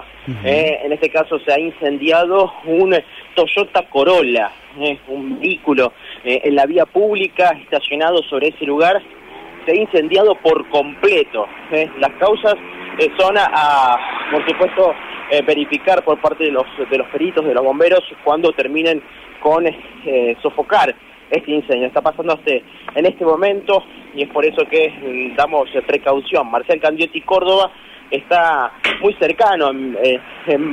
Córdoba. Eh, en este caso se ha incendiado un Toyota Corolla, eh, un vehículo en la vía pública estacionado sobre ese lugar. Se ha incendiado por completo. Las causas son a, por supuesto, verificar por parte de los, de los peritos, de los bomberos, cuando terminen con sofocar este incendio. Está pasando este, en este momento y es por eso que mm, damos precaución. Marcial Candiotti Córdoba está muy cercano, en, eh,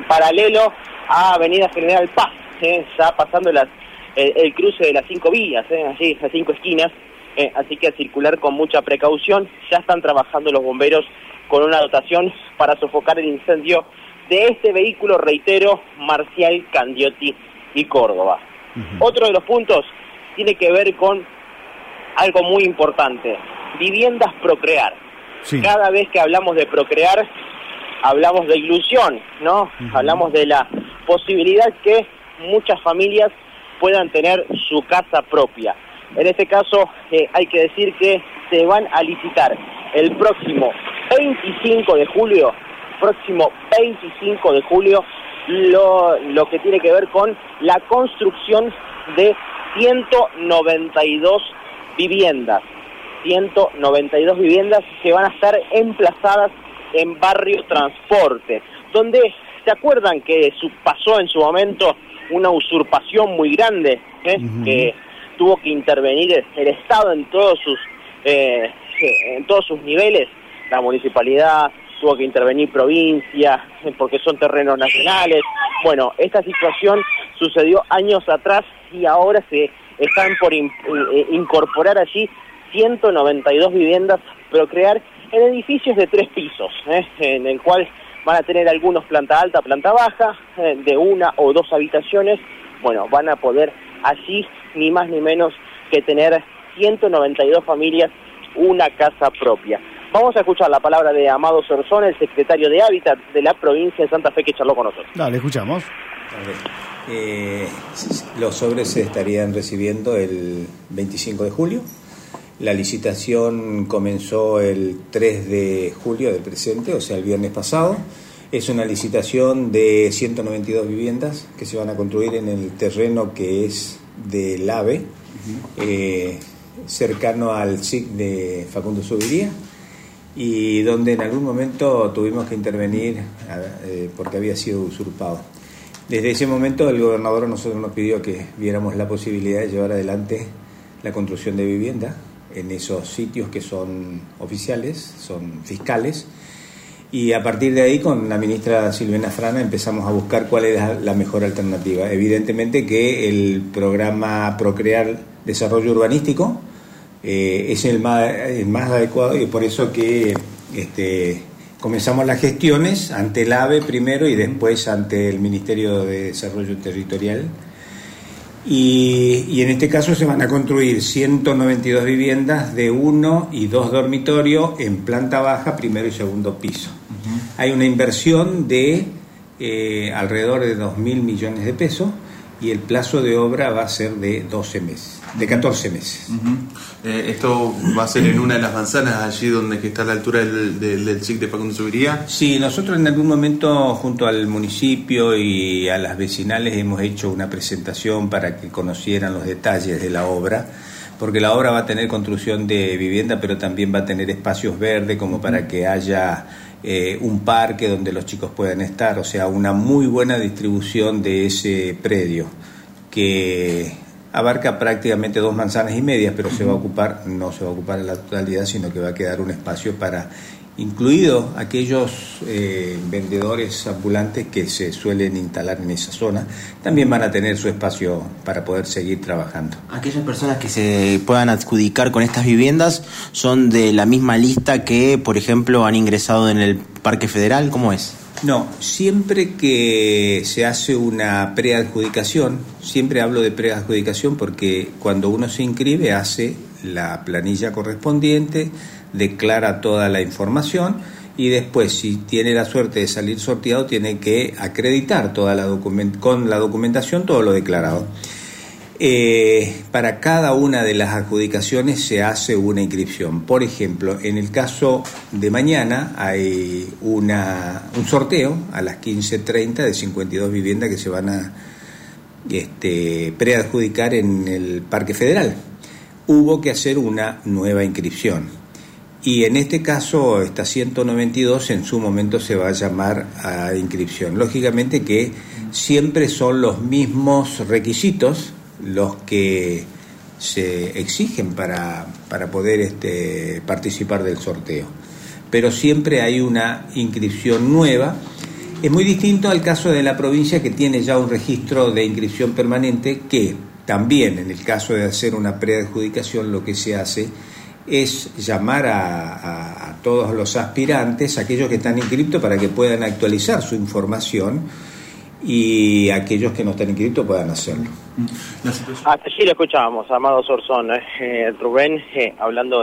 paralelo a Avenida General Paz, eh, está pasando las, el, cruce de las cinco vías, eh, allí, las cinco esquinas, eh, así que a circular con mucha precaución. Ya están trabajando los bomberos con una dotación para sofocar el incendio de este vehículo, reitero, Marcial Candiotti y Córdoba. Otro de los puntos tiene que ver con algo muy importante, viviendas procrear. Cada vez que hablamos de procrear, hablamos de ilusión, ¿no? Hablamos de la posibilidad que muchas familias puedan tener su casa propia. En este caso, eh, hay que decir que se van a licitar el próximo 25 de julio, próximo 25 de julio, lo, lo que tiene que ver con la construcción de 192 viviendas. 192 viviendas que van a estar emplazadas en barrio transporte, donde se acuerdan que su, pasó en su momento una usurpación muy grande, ¿eh? que tuvo que intervenir el Estado en todos sus eh, en todos sus niveles, la municipalidad tuvo que intervenir provincia, porque son terrenos nacionales. Bueno, esta situación sucedió años atrás y ahora se están por eh, incorporar allí 192 viviendas, pero crear en edificios de tres pisos, ¿eh? en el cual van a tener algunos planta alta, planta baja, eh, de una o dos habitaciones. Bueno, van a poder allí ni más ni menos que tener 192 familias una casa propia. Vamos a escuchar la palabra de Amado Sorzón, el secretario de Hábitat de la provincia de Santa Fe, que charló con nosotros. Dale, escuchamos. Eh, los sobres se estarían recibiendo el 25 de julio. La licitación comenzó el 3 de julio del presente, o sea, el viernes pasado. Es una licitación de 192 viviendas que se van a construir en el terreno que es del AVE, eh, cercano al SIC de Facundo Subiría, y donde en algún momento tuvimos que intervenir eh, porque había sido usurpado. Desde ese momento el gobernador nosotros nos pidió que viéramos la posibilidad de llevar adelante la construcción de vivienda en esos sitios que son oficiales, son fiscales, y a partir de ahí con la ministra Silvina Frana empezamos a buscar cuál era la mejor alternativa. Evidentemente que el programa Procrear Desarrollo Urbanístico eh, es el más, el más adecuado y por eso que este, comenzamos las gestiones ante el AVE primero y después ante el Ministerio de Desarrollo Territorial. Y, en este caso se van a construir 192 viviendas de uno y dos dormitorios en planta baja, primero y segundo piso. Hay una inversión de eh, alrededor de 2 mil millones de pesos y el plazo de obra va a ser de 12 meses, de 14 meses. Eh, ¿Esto va a ser en una de las manzanas, allí donde está a la altura del, del, del SIC de Facundo Subiría? Sí, nosotros en algún momento, junto al municipio y a las vecinales, hemos hecho una presentación para que conocieran los detalles de la obra porque la obra va a tener construcción de vivienda, pero también va a tener espacios verdes como para que haya eh, un parque donde los chicos puedan estar, o sea, una muy buena distribución de ese predio que abarca prácticamente dos manzanas y medias, pero se va a ocupar, no se va a ocupar en la totalidad, sino que va a quedar un espacio para incluidos aquellos eh, vendedores ambulantes que se suelen instalar en esa zona, también van a tener su espacio para poder seguir trabajando. Aquellas personas que se puedan adjudicar con estas viviendas son de la misma lista que, por ejemplo, han ingresado en el Parque Federal, ¿cómo es? No, siempre que se hace una preadjudicación, siempre hablo de preadjudicación porque cuando uno se inscribe hace la planilla correspondiente, declara toda la información y después, si tiene la suerte de salir sorteado, tiene que acreditar toda la con la documentación todo lo declarado. Eh, para cada una de las adjudicaciones se hace una inscripción. Por ejemplo, en el caso de mañana hay una, un sorteo a las 15.30 de 52 viviendas que se van a este, preadjudicar en el Parque Federal. Hubo que hacer una nueva inscripción. Y en este caso, esta 192 en su momento se va a llamar a inscripción. Lógicamente que siempre son los mismos requisitos los que se exigen para, para poder este, participar del sorteo. Pero siempre hay una inscripción nueva. Es muy distinto al caso de la provincia que tiene ya un registro de inscripción permanente que también en el caso de hacer una preadjudicación lo que se hace es llamar a, a, todos los aspirantes, aquellos que están inscritos, para que puedan actualizar su información y aquellos que no están inscritos puedan hacerlo. Hasta allí lo escuchábamos, Amado Sorzón, eh, Rubén, eh, hablando